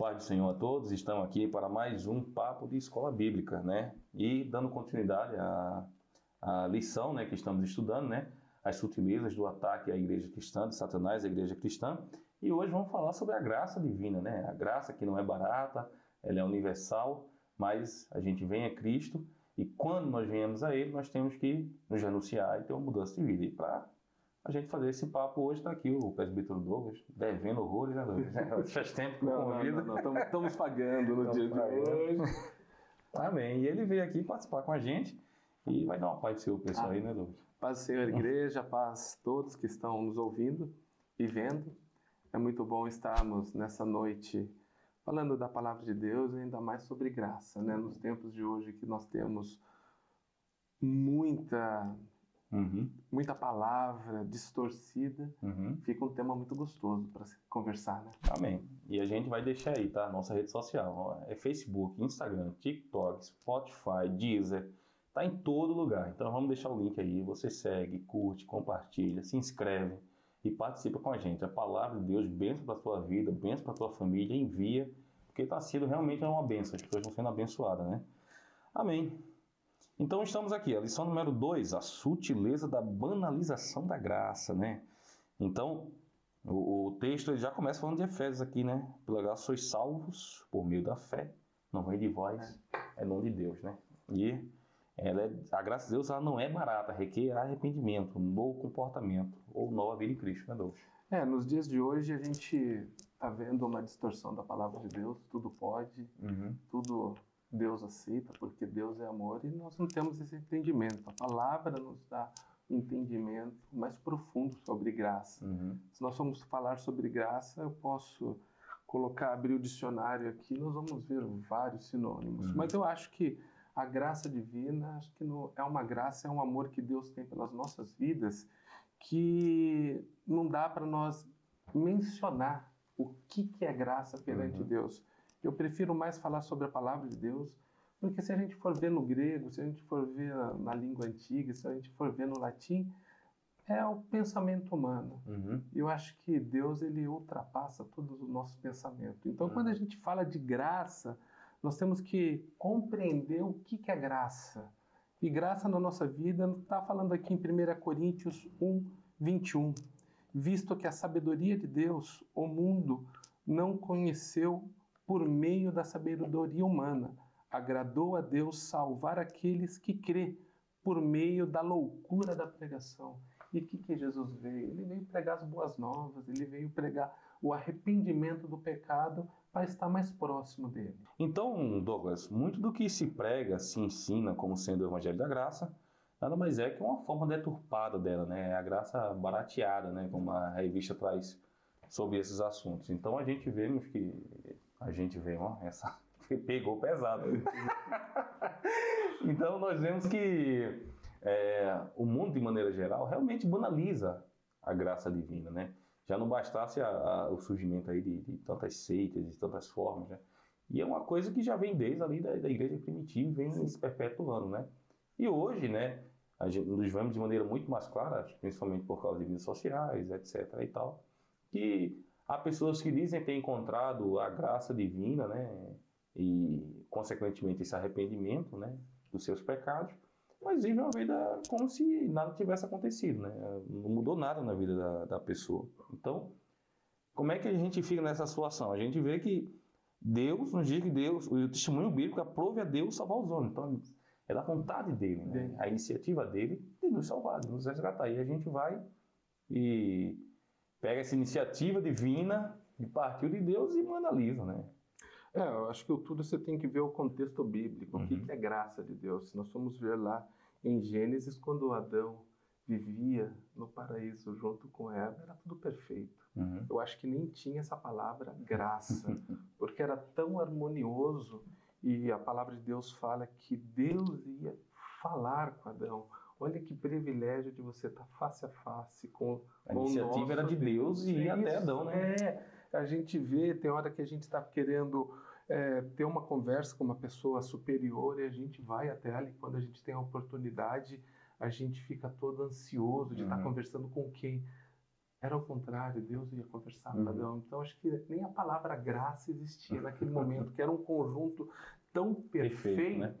Pai do Senhor a todos, estamos aqui para mais um papo de escola bíblica, né? E dando continuidade à, à lição, né, que estamos estudando, né? As sutilezas do ataque à igreja cristã, de Satanás à igreja cristã. E hoje vamos falar sobre a graça divina, né? A graça que não é barata, ela é universal, mas a gente vem a Cristo e quando nós viemos a Ele, nós temos que nos renunciar e ter uma mudança de vida. E para a gente fazer esse papo hoje está aqui o presbítero Douglas, devendo horrores, né, Douglas? Faz tempo que não, convido. Não, não, estamos pagando no dia de hoje. Amém. E ele veio aqui participar com a gente e vai dar uma paz do seu pessoal ah, aí, né, Douglas? Paz do Senhor, igreja, paz a todos que estão nos ouvindo e vendo. É muito bom estarmos nessa noite falando da palavra de Deus e ainda mais sobre graça, né? Nos tempos de hoje que nós temos muita Uhum. Muita palavra distorcida. Uhum. Fica um tema muito gostoso para conversar, né? Amém. E a gente vai deixar aí, tá? Nossa rede social. É Facebook, Instagram, TikTok, Spotify, Deezer. Tá em todo lugar. Então vamos deixar o link aí. Você segue, curte, compartilha, se inscreve e participa com a gente. A palavra de Deus, benção para a tua vida, benção para a tua família, envia, porque está sendo realmente uma benção. As pessoas estão sendo abençoadas, né? Amém. Então estamos aqui, a lição número 2, a sutileza da banalização da graça, né? Então, o, o texto já começa falando de Efésios aqui, né? Pela graça sois salvos por meio da fé, não vem de vós, é nome de Deus, né? E ela é, a graça de Deus ela não é barata, requer arrependimento, um novo comportamento ou nova vida em Cristo, né, Deus? É, nos dias de hoje a gente está vendo uma distorção da palavra de Deus, tudo pode, uhum. tudo Deus aceita, porque Deus é amor e nós não temos esse entendimento. A palavra nos dá um entendimento mais profundo sobre graça. Uhum. Se nós formos falar sobre graça, eu posso colocar, abrir o dicionário aqui, nós vamos ver vários sinônimos. Uhum. Mas eu acho que a graça divina, acho que no, é uma graça, é um amor que Deus tem pelas nossas vidas, que não dá para nós mencionar o que, que é graça perante uhum. Deus. Eu prefiro mais falar sobre a palavra de Deus, porque se a gente for ver no grego, se a gente for ver na língua antiga, se a gente for ver no latim, é o pensamento humano. Uhum. Eu acho que Deus ele ultrapassa todos os nossos pensamentos. Então, uhum. quando a gente fala de graça, nós temos que compreender o que, que é graça. E graça na nossa vida, está falando aqui em 1 Coríntios 1, 21. Visto que a sabedoria de Deus, o mundo não conheceu por meio da sabedoria humana. Agradou a Deus salvar aqueles que crê por meio da loucura da pregação. E o que, que Jesus veio? Ele veio pregar as boas novas, ele veio pregar o arrependimento do pecado para estar mais próximo dele. Então, Douglas, muito do que se prega, se ensina como sendo o Evangelho da Graça, nada mais é que uma forma deturpada dela, né? A graça barateada, né? Como a revista traz sobre esses assuntos. Então a gente vê que a gente vê, ó, essa pegou pesado. então nós vemos que é, o mundo de maneira geral realmente banaliza a graça divina, né? Já não bastasse a, a, o surgimento aí de, de, tantas seitas, de tantas formas, né? E é uma coisa que já vem desde ali da, da igreja primitiva, vem Sim. se perpetuando, né? E hoje, né, a gente, nos vemos de maneira muito mais clara, principalmente por causa de mídias sociais, etc. e tal, que há pessoas que dizem ter encontrado a graça divina, né, e consequentemente esse arrependimento, né, dos seus pecados, mas vivem uma vida como se nada tivesse acontecido, né, não mudou nada na vida da, da pessoa. Então, como é que a gente fica nessa situação? A gente vê que Deus nos diz que Deus, o testemunho bíblico aprove a Deus salvar os homens. Então, é da vontade dele, né? a iniciativa dele de nos salvar, de nos resgatar. E a gente vai e pega essa iniciativa divina de partiu de Deus e banaliza, né? É, eu acho que tudo você tem que ver o contexto bíblico, uhum. o que, que é graça de Deus. Se nós formos ver lá em Gênesis, quando Adão vivia no paraíso junto com Eva, era tudo perfeito. Uhum. Eu acho que nem tinha essa palavra graça, porque era tão harmonioso e a palavra de Deus fala que Deus ia falar com Adão. Olha que privilégio de você estar face a face com, a com iniciativa era de Deus e ia até Adão, né? É, a gente vê, tem hora que a gente está querendo é, ter uma conversa com uma pessoa superior e a gente vai até ela e quando a gente tem a oportunidade, a gente fica todo ansioso de uhum. estar conversando com quem Era o contrário, Deus ia conversar com uhum. Adão. Então acho que nem a palavra graça existia naquele momento, que era um conjunto tão perfeito. perfeito né?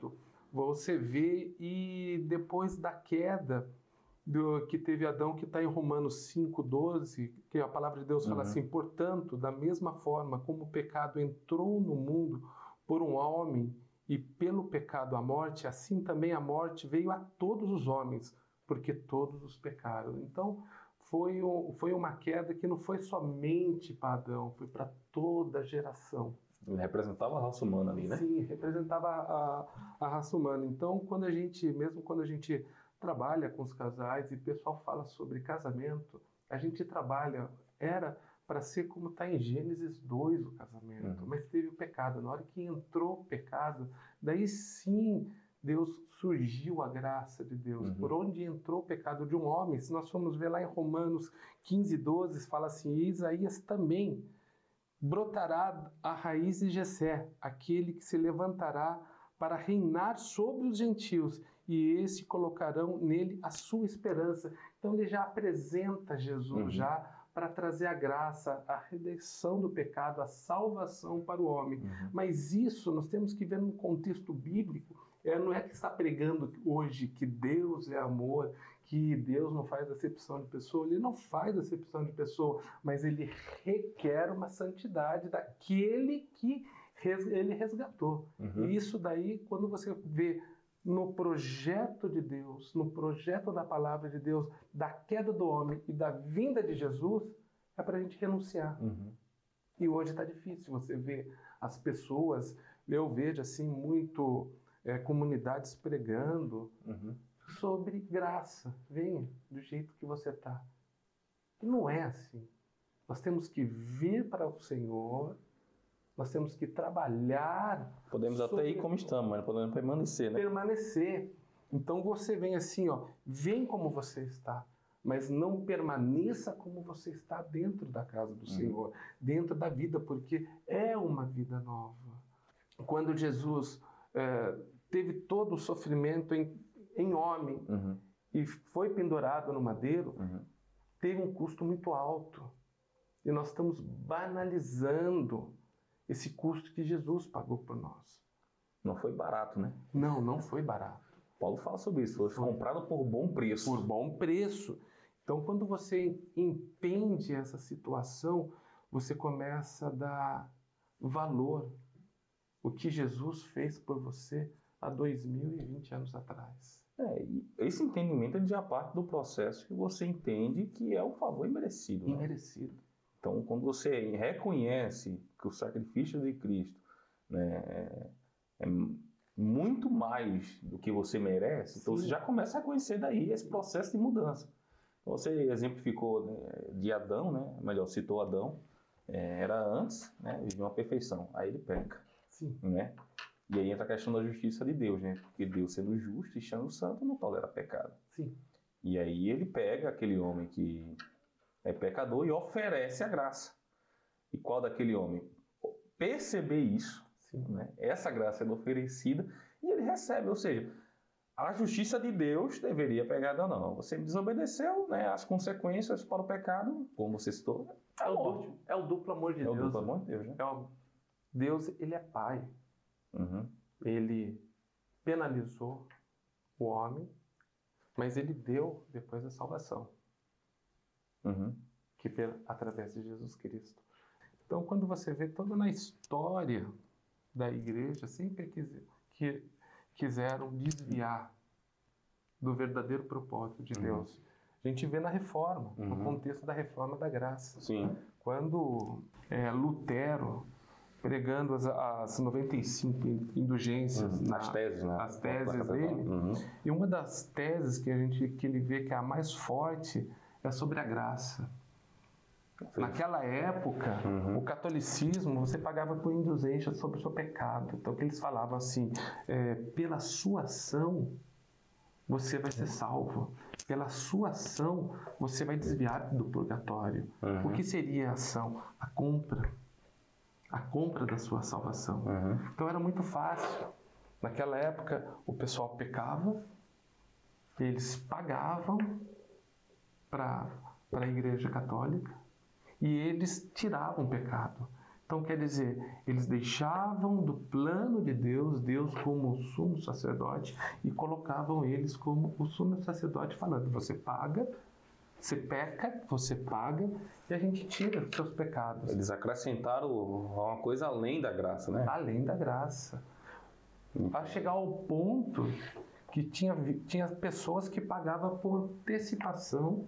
Você vê, e depois da queda do, que teve Adão, que está em Romanos 5,12, que a palavra de Deus uhum. fala assim: portanto, da mesma forma como o pecado entrou no mundo por um homem e pelo pecado a morte, assim também a morte veio a todos os homens, porque todos os pecaram. Então, foi, um, foi uma queda que não foi somente para Adão, foi para toda a geração. Representava a raça humana ali, né? Sim, representava a, a raça humana. Então, quando a gente, mesmo quando a gente trabalha com os casais e o pessoal fala sobre casamento, a gente trabalha, era para ser como está em Gênesis 2 o casamento, uhum. mas teve o pecado. Na hora que entrou o pecado, daí sim Deus surgiu a graça de Deus. Uhum. Por onde entrou o pecado de um homem, se nós formos ver lá em Romanos 15, 12, fala assim: Isaías também brotará a raiz de Jessé, aquele que se levantará para reinar sobre os gentios, e esse colocarão nele a sua esperança. Então ele já apresenta Jesus uhum. já para trazer a graça, a redenção do pecado, a salvação para o homem. Uhum. Mas isso nós temos que ver num contexto bíblico. É, não é que está pregando hoje que Deus é amor, que Deus não faz acepção de pessoa, ele não faz acepção de pessoa, mas ele requer uma santidade daquele que ele resgatou. Uhum. E isso daí, quando você vê no projeto de Deus, no projeto da palavra de Deus, da queda do homem e da vinda de Jesus, é para a gente renunciar. Uhum. E hoje está difícil você ver as pessoas, eu vejo assim muito é, comunidades pregando, uhum sobre graça. Venha do jeito que você está. E não é assim. Nós temos que vir para o Senhor, nós temos que trabalhar. Podemos até ir como estamos, mas podemos permanecer, né? Permanecer. Então você vem assim, ó, vem como você está, mas não permaneça como você está dentro da casa do uhum. Senhor, dentro da vida, porque é uma vida nova. Quando Jesus é, teve todo o sofrimento em em homem uhum. e foi pendurado no madeiro, uhum. teve um custo muito alto. E nós estamos banalizando esse custo que Jesus pagou por nós. Não foi barato, né? Não, não foi barato. Paulo fala sobre isso. Foi, foi comprado por bom preço. Por bom preço. Então, quando você entende essa situação, você começa a dar valor o que Jesus fez por você há 2020 anos atrás. É, esse entendimento é já parte do processo que você entende que é o favor imerecido. Né? Imerecido. Então, quando você reconhece que o sacrifício de Cristo né, é, é muito mais do que você merece, Sim. então você já começa a conhecer daí esse processo de mudança. Então, você exemplificou né, de Adão, né, melhor, citou Adão, é, era antes, né, vivia uma perfeição, aí ele peca. Sim. Né? E aí entra a questão da justiça de Deus, né? Porque Deus, sendo justo e sendo santo, não tolera pecado. Sim. E aí ele pega aquele homem que é pecador e oferece a graça. E qual daquele homem perceber isso, Sim. né? essa graça é oferecida e ele recebe, ou seja, a justiça de Deus deveria pegar, não, não, você desobedeceu, né? as consequências para o pecado, como você citou, é, o, duplo, é o duplo amor de é Deus. É o duplo amor de Deus, né? É o... Deus, ele é pai. Uhum. Ele penalizou o homem, mas ele deu depois a salvação, uhum. que através de Jesus Cristo. Então, quando você vê toda na história da igreja, sempre quis, que quiseram desviar do verdadeiro propósito de uhum. Deus. A gente vê na reforma, uhum. no contexto da reforma da graça. Sim. Quando é, Lutero pregando as, as 95 indulgências, uhum, na, as teses, né? as teses dele. Uhum. E uma das teses que a gente que ele vê que é a mais forte é sobre a graça. Sim. Naquela época, uhum. o catolicismo você pagava por indulgência sobre o seu pecado. Então, que eles falavam assim: é, pela sua ação você vai ser salvo. Pela sua ação você vai desviar do purgatório. Uhum. O que seria a ação? A compra a compra da sua salvação. Uhum. Então era muito fácil. Naquela época, o pessoal pecava, eles pagavam para para a Igreja Católica e eles tiravam o pecado. Então, quer dizer, eles deixavam do plano de Deus, Deus como o sumo sacerdote, e colocavam eles como o sumo sacerdote, falando: você paga, você peca, você paga, e a gente tira os seus pecados. Eles acrescentaram uma coisa além da graça, né? Além da graça. Para chegar ao ponto que tinha, tinha pessoas que pagavam por antecipação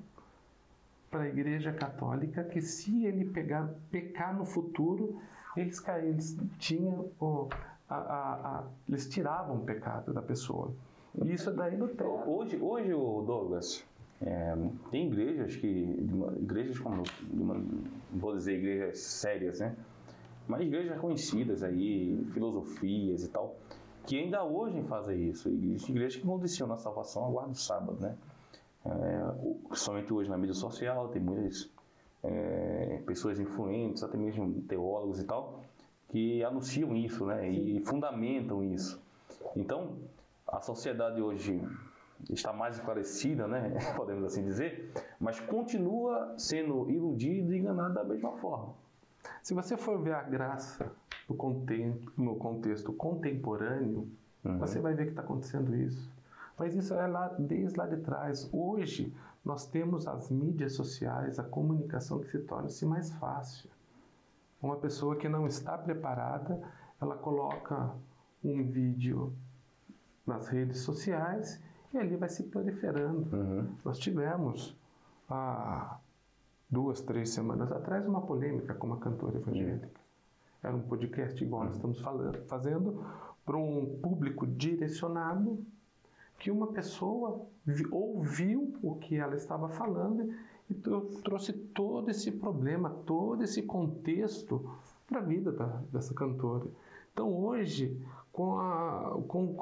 para a Igreja Católica que se ele pegar, pecar no futuro, eles, eles tinham o, a, a, a, eles tiravam o pecado da pessoa. E isso daí no tempo. Hoje, hoje o Douglas, é, tem igrejas que, igrejas como, não vou dizer igrejas sérias, né? Mas igrejas conhecidas aí, filosofias e tal, que ainda hoje fazem isso. Igrejas que condicionam a salvação a guarda do sábado, né? É, somente hoje na mídia social tem muitas é, pessoas influentes, até mesmo teólogos e tal, que anunciam isso, né? E fundamentam isso. Então, a sociedade hoje está mais esclarecida, né? Podemos assim dizer, mas continua sendo iludida e enganada da mesma forma. Se você for ver a graça no contexto, no contexto contemporâneo, uhum. você vai ver que está acontecendo isso. Mas isso é lá desde lá de trás. Hoje nós temos as mídias sociais, a comunicação que se torna-se mais fácil. Uma pessoa que não está preparada, ela coloca um vídeo nas redes sociais e ali vai se proliferando. Uhum. Nós tivemos há duas, três semanas atrás uma polêmica com uma cantora evangélica. Uhum. Era um podcast igual uhum. nós estamos falando, fazendo para um público direcionado que uma pessoa ouviu o que ela estava falando e trouxe todo esse problema, todo esse contexto para a vida da, dessa cantora. Então hoje, com, a, com o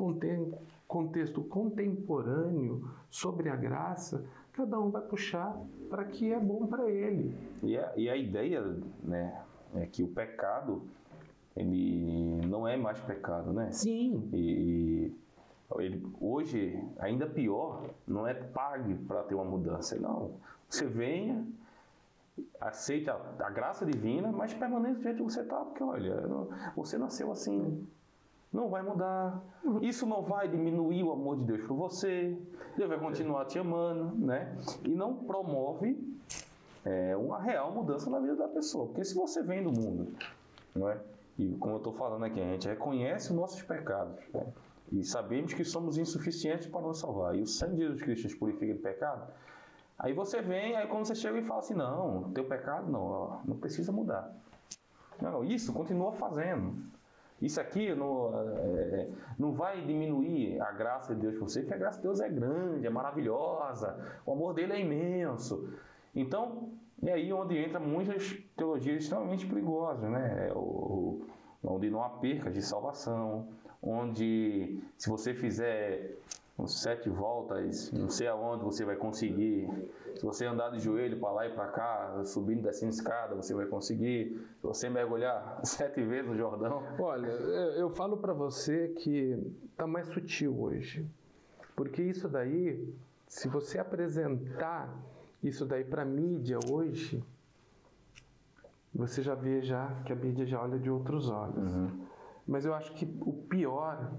contexto contemporâneo sobre a graça, cada um vai puxar para que é bom para ele. E a, e a ideia né, é que o pecado ele não é mais pecado, né? Sim. E, ele, hoje, ainda pior, não é pague para ter uma mudança. Não. Você venha, aceite a, a graça divina, mas permaneça do jeito que você está, porque olha, você nasceu assim. Não vai mudar. Isso não vai diminuir o amor de Deus por você. Deus vai continuar te amando, né? E não promove é, uma real mudança na vida da pessoa. Porque se você vem do mundo, não é? E como eu estou falando aqui, a gente reconhece os nossos pecados. Né? E sabemos que somos insuficientes para nos salvar. E o sangue de Jesus Cristo nos purifica de pecado. Aí você vem, aí quando você chega e fala assim, não, teu pecado não, ó, não precisa mudar. Não, isso continua fazendo. Isso aqui não, é, não vai diminuir a graça de Deus por você, porque a graça de Deus é grande, é maravilhosa, o amor dele é imenso. Então, é aí onde entra muitas teologias extremamente perigosas, né? É o, onde não há perca de salvação, onde se você fizer uns sete voltas, não sei aonde você vai conseguir. Se você andar de joelho para lá e para cá, subindo e descendo escada, você vai conseguir. Se você mergulhar sete vezes no Jordão. Olha, eu falo para você que está mais sutil hoje. Porque isso daí, se você apresentar isso daí para a mídia hoje, você já vê já que a mídia já olha de outros olhos. Uhum. Mas eu acho que o pior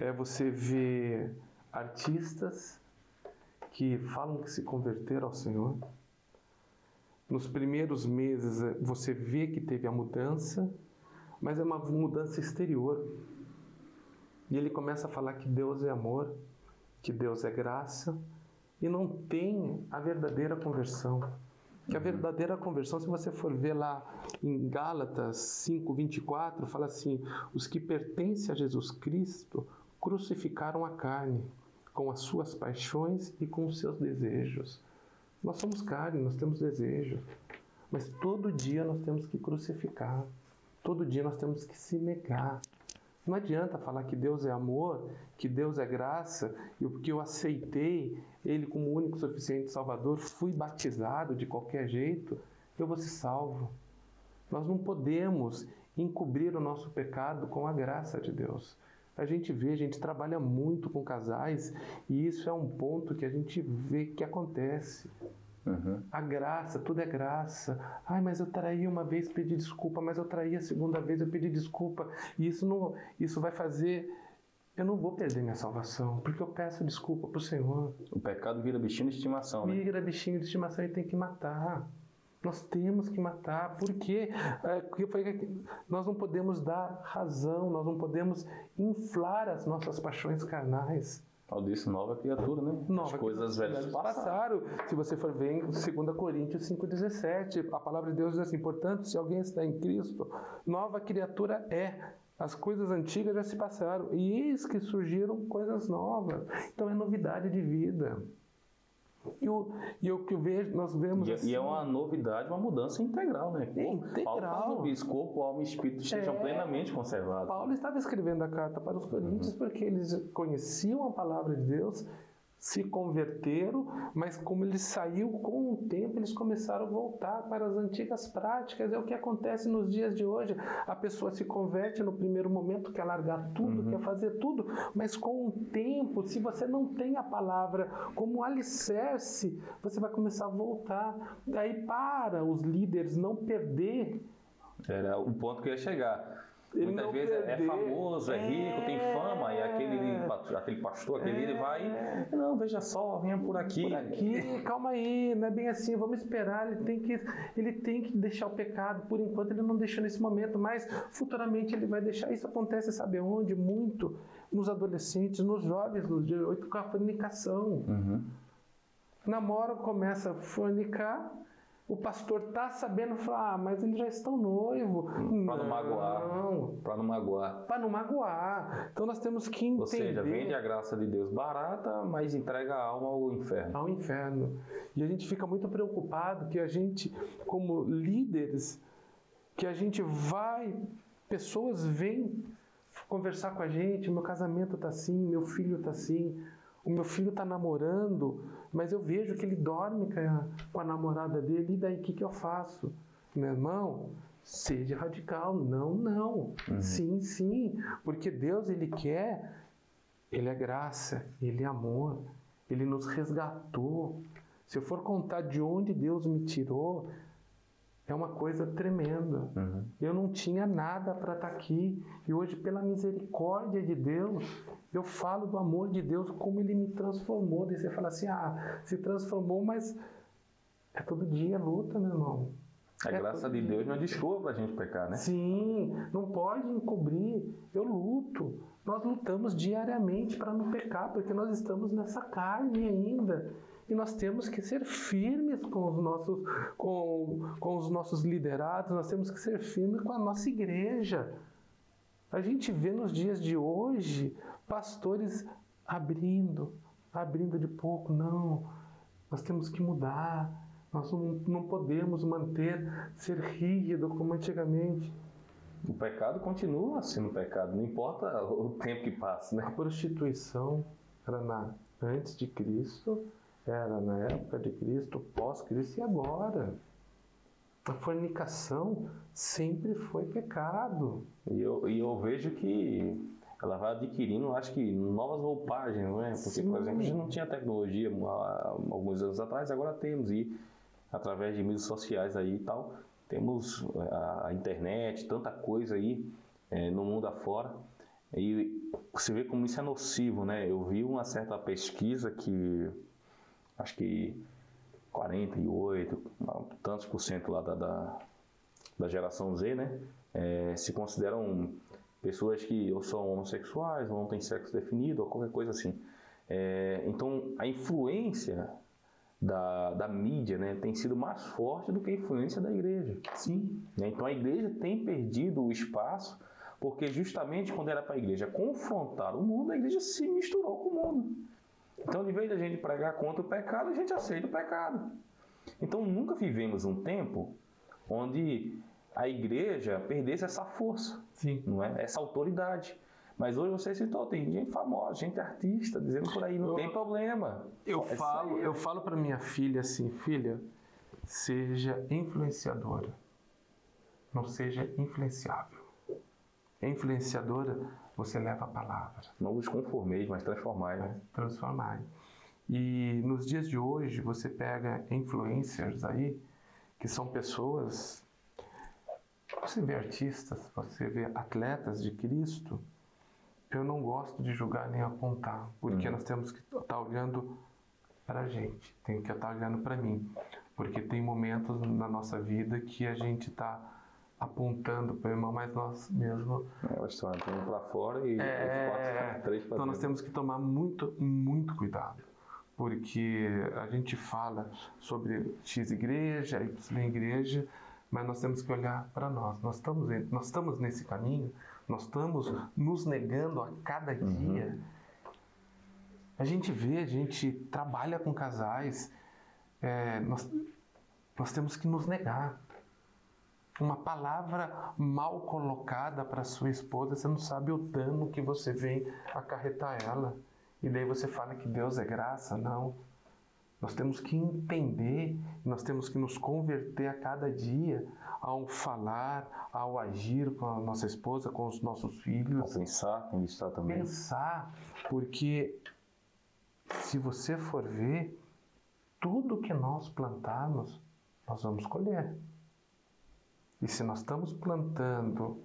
é você ver artistas que falam que se converteram ao Senhor. Nos primeiros meses eh, você vê que teve a mudança, mas é uma mudança exterior. E ele começa a falar que Deus é amor, que Deus é graça, e não tem a verdadeira conversão. Que a verdadeira conversão, se você for ver lá em Gálatas 5:24, fala assim: os que pertencem a Jesus Cristo crucificaram a carne com as suas paixões e com os seus desejos. Nós somos carne, nós temos desejo, mas todo dia nós temos que crucificar. Todo dia nós temos que se negar. Não adianta falar que Deus é amor, que Deus é graça, e porque eu aceitei Ele como único suficiente Salvador, fui batizado de qualquer jeito, eu vou ser salvo. Nós não podemos encobrir o nosso pecado com a graça de Deus. A gente vê, a gente trabalha muito com casais e isso é um ponto que a gente vê que acontece. Uhum. A graça, tudo é graça. Ai, mas eu traí uma vez, pedi desculpa, mas eu traí a segunda vez, eu pedi desculpa. E isso não, isso vai fazer eu não vou perder minha salvação, porque eu peço desculpa para o Senhor. O pecado vira bichinho de estimação, né? Vira bichinho de estimação e tem que matar. Nós temos que matar, porque, é, nós não podemos dar razão, nós não podemos inflar as nossas paixões carnais. Paulo disse nova criatura, né? Nova as coisas velhas passaram. Se você for ver em 2 Coríntios 5,17, a palavra de Deus diz assim: portanto, se alguém está em Cristo, nova criatura é. As coisas antigas já se passaram e eis que surgiram coisas novas. Então é novidade de vida. E o, e o que vejo, nós vemos. E, assim, e é uma novidade, uma mudança integral, né? É integral. Paulo diz, corpo, alma e espírito estejam é, plenamente conservados. Paulo estava escrevendo a carta para os Coríntios uhum. porque eles conheciam a palavra de Deus, se converteram, mas como ele saiu com o tempo, eles começaram a voltar para as antigas práticas. É o que acontece nos dias de hoje. A pessoa se converte no primeiro momento, quer largar tudo, uhum. quer fazer tudo, mas com o tempo, se você não tem a palavra como alicerce, você vai começar a voltar. Daí para os líderes não perder. Era o ponto que eu ia chegar ele Muitas vezes é é famoso, é, é rico, tem fama, e aquele, aquele pastor, aquele é. ele vai. Não, veja só, venha por aqui. Por aqui, calma aí, não é bem assim, vamos esperar. Ele tem que, ele tem que deixar o pecado. Por enquanto ele não deixou nesse momento, mas futuramente ele vai deixar. Isso acontece, sabe onde? Muito nos adolescentes, nos jovens, nos dias de com a fornicação. Uhum. Namoro, começa a fornicar o pastor tá sabendo falar, ah, mas eles já estão noivo. Para não magoar. Para não magoar. Para não magoar. Então nós temos que entender. Ou seja, vende a graça de Deus barata, mas entrega a alma ao inferno. Ao inferno. E a gente fica muito preocupado que a gente, como líderes, que a gente vai, pessoas vêm conversar com a gente, meu casamento tá assim, meu filho tá assim, o meu filho está namorando, mas eu vejo que ele dorme com a, com a namorada dele, e daí o que, que eu faço? Meu irmão, seja radical. Não, não. Uhum. Sim, sim. Porque Deus, Ele quer, Ele é graça, Ele é amor, Ele nos resgatou. Se eu for contar de onde Deus me tirou, é uma coisa tremenda. Uhum. Eu não tinha nada para estar tá aqui. E hoje, pela misericórdia de Deus, eu falo do amor de Deus, como Ele me transformou. Daí você fala assim: ah, se transformou, mas é todo dia luta, meu irmão. A é graça de Deus não é desculpa para a gente pecar, né? Sim, não pode encobrir. Eu luto. Nós lutamos diariamente para não pecar, porque nós estamos nessa carne ainda e nós temos que ser firmes com os nossos, com, com os nossos liderados, nós temos que ser firmes com a nossa igreja. A gente vê nos dias de hoje pastores abrindo, abrindo de pouco. Não, nós temos que mudar. Nós não, não podemos manter, ser rígido como antigamente. O pecado continua sendo pecado, não importa o tempo que passa, né? A prostituição era na, antes de Cristo, era na época de Cristo, pós-Cristo e agora. A fornicação sempre foi pecado. E eu, e eu vejo que ela vai adquirindo, acho que, novas roupagens, não é? Porque, Sim. por exemplo, a gente não tinha tecnologia há alguns anos atrás, agora temos. E através de mídias sociais aí e tal, temos a, a internet, tanta coisa aí é, no mundo afora. E você vê como isso é nocivo, né? Eu vi uma certa pesquisa que acho que 48, tantos por cento lá da, da, da geração Z, né? É, se consideram pessoas que ou são homossexuais, ou não têm sexo definido, ou qualquer coisa assim. É, então, a influência da, da mídia né, tem sido mais forte do que a influência da igreja. Sim. Né? Então, a igreja tem perdido o espaço, porque justamente quando era para a igreja confrontar o mundo, a igreja se misturou com o mundo. Então, de vez de a gente pregar contra o pecado, a gente aceita o pecado. Então, nunca vivemos um tempo onde a igreja perdesse essa força, Sim. não é? Essa autoridade. Mas hoje você citou, tem gente famosa, gente artista, dizendo por aí, não eu, tem problema. Eu é falo, eu falo para minha filha assim, filha, seja influenciadora, não seja influenciável. É influenciadora, você leva a palavra. Não vos conformeis, mas transformai. Né? Transformai. E nos dias de hoje, você pega influencers aí, que são pessoas. Você vê artistas, você vê atletas de Cristo. Eu não gosto de julgar nem apontar, porque uhum. nós temos que estar tá olhando para a gente, tem que estar tá olhando para mim, porque tem momentos na nossa vida que a gente está apontando para o irmão, mas nós mesmo. É, nós estamos para fora e é, quatro, três para Então nós temos que tomar muito, muito cuidado porque a gente fala sobre X igreja, Y igreja, mas nós temos que olhar para nós. Nós estamos, nós estamos nesse caminho, nós estamos nos negando a cada uhum. dia. Uhum. A gente vê, a gente trabalha com casais, é, nós, nós temos que nos negar. Uma palavra mal colocada para sua esposa, você não sabe o dano que você vem acarretar ela. E daí você fala que Deus é graça? Não. Nós temos que entender, nós temos que nos converter a cada dia ao falar, ao agir com a nossa esposa, com os nossos filhos. Ao pensar, estar também. Pensar, porque se você for ver, tudo que nós plantarmos, nós vamos colher. E se nós estamos plantando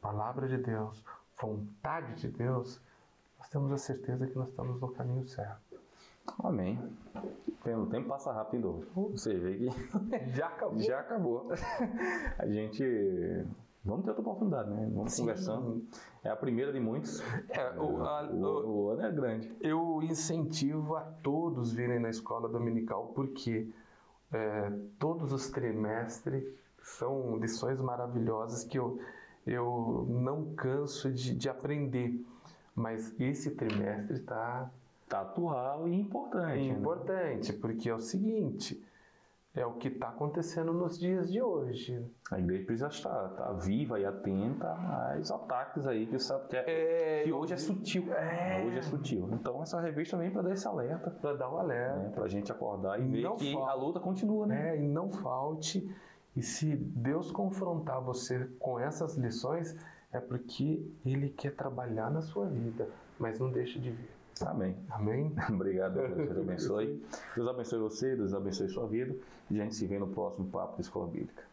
palavra de Deus, vontade de Deus, nós temos a certeza que nós estamos no caminho certo. Amém. O tempo passa rápido. Você vê que já acabou. Já acabou. A gente. Vamos ter outra oportunidade, né? Vamos Sim. conversando. É a primeira de muitos. É, o, a, o, o, ano é grande. Eu incentivo a todos virem na escola dominical, porque é, todos os trimestres são lições maravilhosas que eu, eu não canso de, de aprender. Mas esse trimestre está tá atual e importante. É importante, né? porque é o seguinte, é o que está acontecendo nos dias de hoje. A igreja precisa estar, tá viva e atenta aos ataques aí que, sabe, que, é, é, que hoje é sutil. É. Hoje é sutil. Então essa revista vem para dar esse alerta. Para dar o um alerta. Né? Para a gente acordar e, e ver que a luta continua. Né? É, e não falte. E se Deus confrontar você com essas lições, é porque Ele quer trabalhar na sua vida, mas não deixe de vir. Amém. Amém. Obrigado, Deus abençoe. Deus abençoe você, Deus abençoe sua vida. E a gente se vê no próximo Papo de Escola Bíblica.